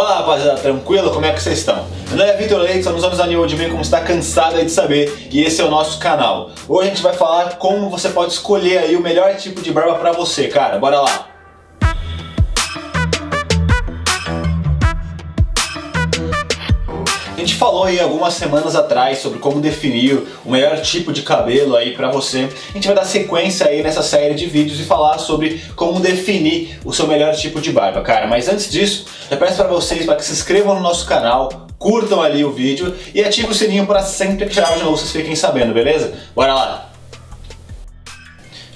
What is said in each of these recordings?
Fala rapaziada, tranquilo? Como é que vocês estão? Meu nome é Vitor Leite, somos anos anime de mim, como está cansado de saber, e esse é o nosso canal. Hoje a gente vai falar como você pode escolher aí o melhor tipo de barba pra você, cara. Bora lá! A gente falou aí algumas semanas atrás sobre como definir o melhor tipo de cabelo aí para você. A gente vai dar sequência aí nessa série de vídeos e falar sobre como definir o seu melhor tipo de barba, cara. Mas antes disso, eu peço para vocês para que se inscrevam no nosso canal, curtam ali o vídeo e ativem o sininho para sempre que tirar de novo vocês fiquem sabendo, beleza? Bora lá!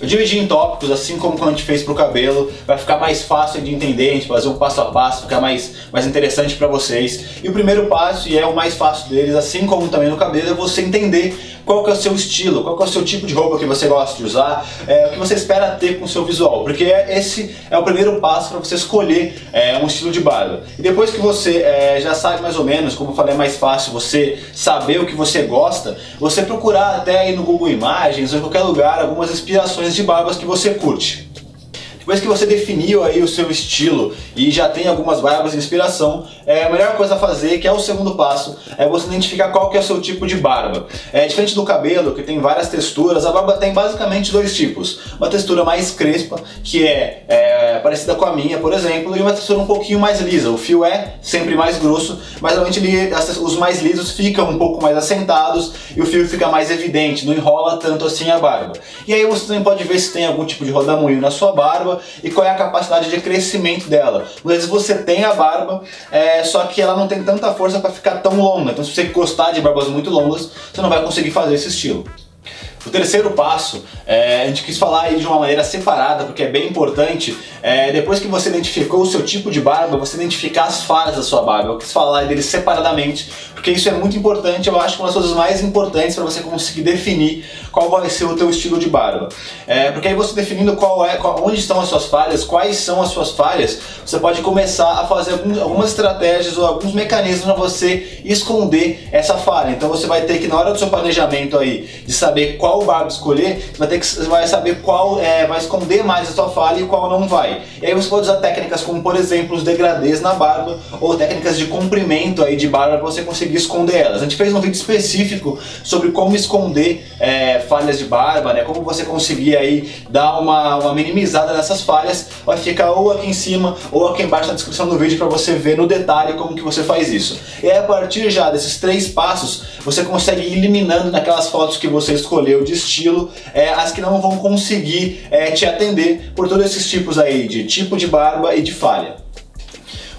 Eu dividi em tópicos, assim como quando a gente fez pro cabelo, vai ficar mais fácil de entender, a gente fazer um passo a passo, ficar mais, mais interessante para vocês. E o primeiro passo, e é o mais fácil deles, assim como também no cabelo, é você entender qual que é o seu estilo, qual que é o seu tipo de roupa que você gosta de usar, é, o que você espera ter com o seu visual, porque esse é o primeiro passo para você escolher é, um estilo de barba. E depois que você é, já sabe mais ou menos, como eu falei, é mais fácil você saber o que você gosta, você procurar até aí no Google Imagens ou em qualquer lugar algumas inspirações de barbas que você curte. Depois que você definiu aí o seu estilo e já tem algumas barbas de inspiração, é, a melhor coisa a fazer, que é o segundo passo, é você identificar qual que é o seu tipo de barba. É diferente do cabelo, que tem várias texturas, a barba tem basicamente dois tipos. Uma textura mais crespa, que é, é parecida com a minha, por exemplo, e uma textura um pouquinho mais lisa. O fio é sempre mais grosso, mas normalmente ele, os mais lisos ficam um pouco mais assentados e o fio fica mais evidente, não enrola tanto assim a barba. E aí você também pode ver se tem algum tipo de rodamuinho na sua barba e qual é a capacidade de crescimento dela. Às vezes você tem a barba, é, é, só que ela não tem tanta força para ficar tão longa. Então se você gostar de barbas muito longas, você não vai conseguir fazer esse estilo. O terceiro passo, é, a gente quis falar aí de uma maneira separada, porque é bem importante. É, depois que você identificou o seu tipo de barba, você identificar as falhas da sua barba. Eu quis falar deles separadamente, porque isso é muito importante. Eu acho que uma das coisas mais importantes para você conseguir definir qual vai ser o teu estilo de barba. É, porque aí você definindo qual é, qual, onde estão as suas falhas, quais são as suas falhas, você pode começar a fazer alguns, algumas estratégias ou alguns mecanismos para você esconder essa falha. Então você vai ter que na hora do seu planejamento aí de saber qual barba escolher, você vai ter que você vai saber qual é, vai esconder mais a sua falha e qual não vai. E aí você pode usar técnicas como, por exemplo, os degradês na barba ou técnicas de comprimento aí de barba para você conseguir esconder elas. A gente fez um vídeo específico sobre como esconder é, falhas de barba, né? Como você conseguir aí dar uma, uma minimizada nessas falhas. Vai ficar ou aqui em cima ou aqui embaixo na descrição do vídeo para você ver no detalhe como que você faz isso. E aí, a partir já desses três passos, você consegue ir eliminando naquelas fotos que você escolheu de estilo, é, as que não vão conseguir é, te atender por todos esses tipos aí de tipo de barba e de falha.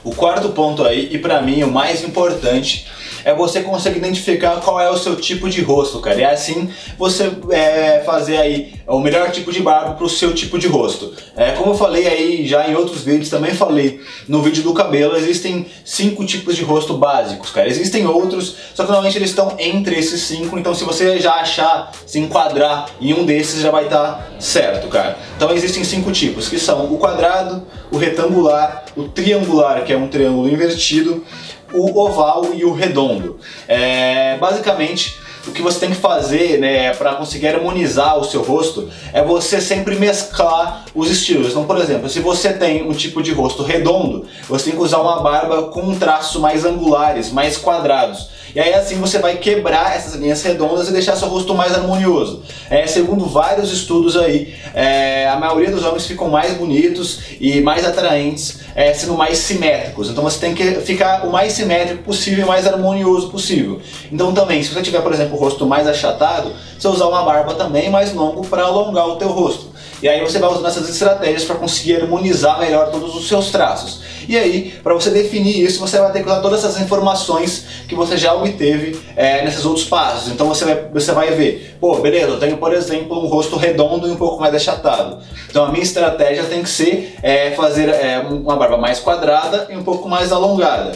O quarto ponto aí, e para mim o mais importante, é você conseguir identificar qual é o seu tipo de rosto, cara. E é assim você é, fazer aí o melhor tipo de barba para o seu tipo de rosto. É, como eu falei aí já em outros vídeos, também falei no vídeo do cabelo, existem cinco tipos de rosto básicos, cara. Existem outros, só que normalmente eles estão entre esses cinco, então se você já achar, se enquadrar em um desses, já vai estar tá certo, cara. Então existem cinco tipos, que são o quadrado, o retangular, o triangular, que é um triângulo invertido, o oval e o redondo. É, basicamente, o que você tem que fazer né, para conseguir harmonizar o seu rosto é você sempre mesclar os estilos. Então, por exemplo, se você tem um tipo de rosto redondo, você tem que usar uma barba com traços mais angulares, mais quadrados. E aí assim você vai quebrar essas linhas redondas e deixar seu rosto mais harmonioso. É, segundo vários estudos aí, é, a maioria dos homens ficam mais bonitos e mais atraentes é, sendo mais simétricos. Então você tem que ficar o mais simétrico possível e mais harmonioso possível. Então também, se você tiver, por exemplo, o rosto mais achatado, você usar uma barba também mais longo para alongar o teu rosto. E aí você vai usando essas estratégias para conseguir harmonizar melhor todos os seus traços. E aí, para você definir isso, você vai ter que usar todas essas informações que você já obteve é, nesses outros passos. Então você vai, você vai ver, pô, beleza, eu tenho, por exemplo, um rosto redondo e um pouco mais achatado. Então a minha estratégia tem que ser é, fazer é, uma barba mais quadrada e um pouco mais alongada.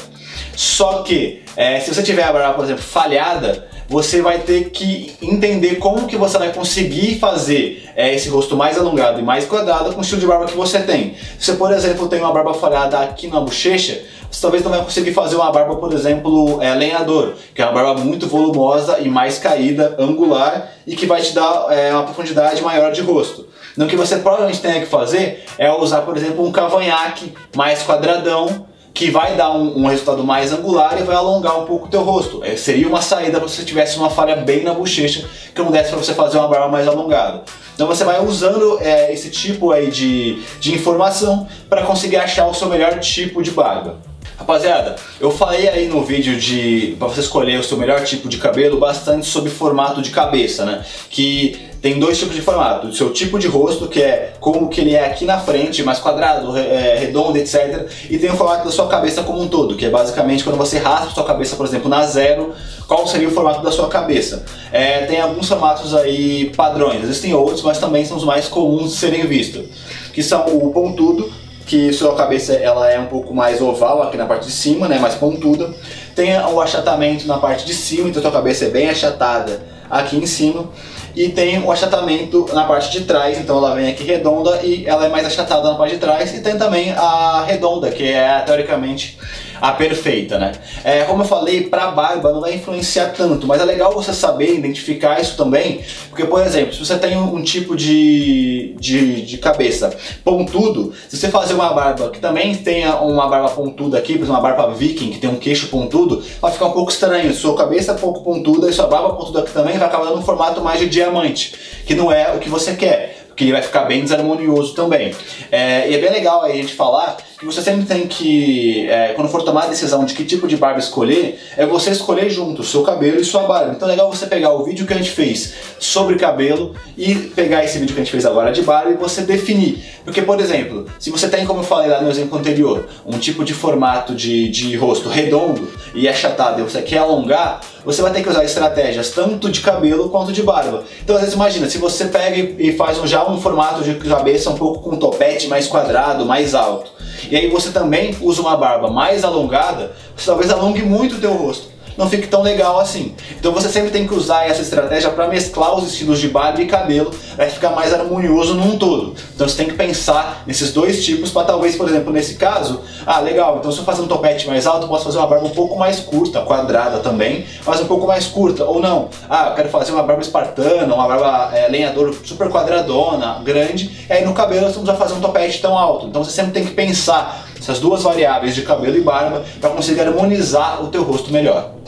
Só que, é, se você tiver a barba, por exemplo, falhada, você vai ter que entender como que você vai conseguir fazer é, esse rosto mais alongado e mais quadrado com o estilo de barba que você tem. Se você, por exemplo, tem uma barba falhada aqui na bochecha, você talvez não vai conseguir fazer uma barba, por exemplo, é, lenhador, que é uma barba muito volumosa e mais caída, angular, e que vai te dar é, uma profundidade maior de rosto. Então o que você provavelmente tenha que fazer é usar, por exemplo, um cavanhaque mais quadradão, que vai dar um, um, resultado mais angular e vai alongar um pouco o teu rosto. É, seria uma saída se você tivesse uma falha bem na bochecha que não desse para você fazer uma barba mais alongada. Então você vai usando é, esse tipo aí de, de informação para conseguir achar o seu melhor tipo de barba. Rapaziada, eu falei aí no vídeo de para você escolher o seu melhor tipo de cabelo bastante sobre formato de cabeça, né? Que tem dois tipos de formato, o seu tipo de rosto, que é como que ele é aqui na frente, mais quadrado, é, redondo, etc. E tem o formato da sua cabeça como um todo, que é basicamente quando você raspa sua cabeça, por exemplo, na zero, qual seria o formato da sua cabeça. É, tem alguns formatos aí padrões, existem outros, mas também são os mais comuns de serem vistos, que são o pontudo, que sua cabeça ela é um pouco mais oval aqui na parte de cima, né, mais pontuda. Tem o achatamento na parte de cima, então sua cabeça é bem achatada aqui em cima. E tem o achatamento na parte de trás, então ela vem aqui redonda e ela é mais achatada na parte de trás. E tem também a redonda, que é teoricamente a perfeita, né? É, como eu falei, para barba não vai influenciar tanto, mas é legal você saber identificar isso também, porque, por exemplo, se você tem um, um tipo de, de, de, cabeça pontudo, se você fazer uma barba que também tenha uma barba pontuda aqui, por exemplo, uma barba viking, que tem um queixo pontudo, vai ficar um pouco estranho. Sua cabeça é pouco pontuda e sua barba pontuda aqui também vai acabar dando um formato mais de diamante, que não é o que você quer que ele vai ficar bem desarmonioso também. É, e é bem legal a gente falar que você sempre tem que, é, quando for tomar a decisão de que tipo de barba escolher, é você escolher junto o seu cabelo e sua barba. Então é legal você pegar o vídeo que a gente fez sobre cabelo e pegar esse vídeo que a gente fez agora de barba e você definir. Porque, por exemplo, se você tem, como eu falei lá no exemplo anterior, um tipo de formato de, de rosto redondo e achatado e você quer alongar, você vai ter que usar estratégias tanto de cabelo quanto de barba. Então, às vezes, imagina, se você pega e faz um, já um formato de cabeça um pouco com topete mais quadrado, mais alto, e aí você também usa uma barba mais alongada, você talvez alongue muito o teu rosto não fique tão legal assim. Então você sempre tem que usar essa estratégia para mesclar os estilos de barba e cabelo, vai ficar mais harmonioso num todo. Então você tem que pensar nesses dois tipos para talvez, por exemplo, nesse caso, ah, legal, então se eu fazer um topete mais alto, posso fazer uma barba um pouco mais curta, quadrada também, mas um pouco mais curta, ou não, ah, eu quero fazer uma barba espartana, uma barba é, lenhador super quadradona, grande, e aí no cabelo não precisa fazer um topete tão alto. Então você sempre tem que pensar essas duas variáveis de cabelo e barba para conseguir harmonizar o teu rosto melhor.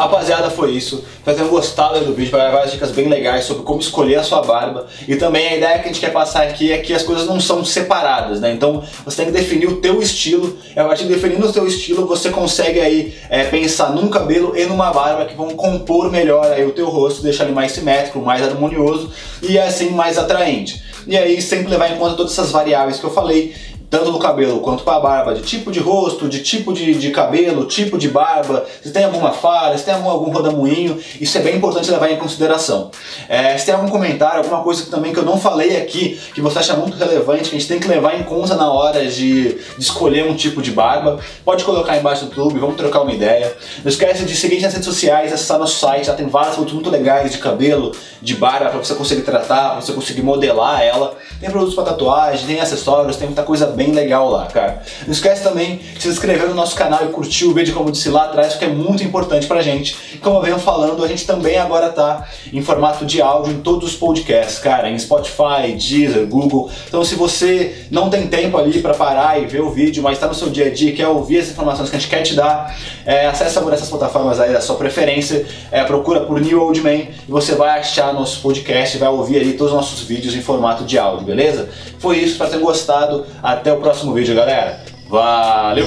Rapaziada, foi isso. Espero que gostado do vídeo, dar várias dicas bem legais sobre como escolher a sua barba. E também a ideia que a gente quer passar aqui é que as coisas não são separadas, né? Então você tem que definir o teu estilo. E a partir de definindo o teu estilo, você consegue aí é, pensar num cabelo e numa barba que vão compor melhor aí o teu rosto, deixar ele mais simétrico, mais harmonioso e assim mais atraente. E aí sempre levar em conta todas essas variáveis que eu falei tanto no cabelo quanto para a barba, de tipo de rosto, de tipo de, de cabelo, tipo de barba, se tem alguma falha, se tem algum, algum rodamuinho, isso é bem importante levar em consideração. É, se tem algum comentário, alguma coisa também que eu não falei aqui, que você acha muito relevante, que a gente tem que levar em conta na hora de, de escolher um tipo de barba, pode colocar embaixo do YouTube, vamos trocar uma ideia. Não esquece de seguir nas redes sociais, acessar nosso site, já tem vários produtos muito legais de cabelo, de barba, para você conseguir tratar, pra você conseguir modelar ela. Tem produtos para tatuagem, tem acessórios, tem muita coisa bem legal lá, cara. Não esquece também de se inscrever no nosso canal e curtir o vídeo, como eu disse lá atrás, porque é muito importante pra gente. E como eu venho falando, a gente também agora tá em formato de áudio em todos os podcasts, cara, em Spotify, Deezer, Google. Então se você não tem tempo ali para parar e ver o vídeo, mas tá no seu dia a dia, quer ouvir as informações que a gente quer te dar, é, acessa por essas plataformas aí da sua preferência, é, procura por New Old Man e você vai achar nosso podcast, vai ouvir ali todos os nossos vídeos em formato de áudio, beleza? Foi isso, espero ter gostado. Até o próximo vídeo, galera. Valeu!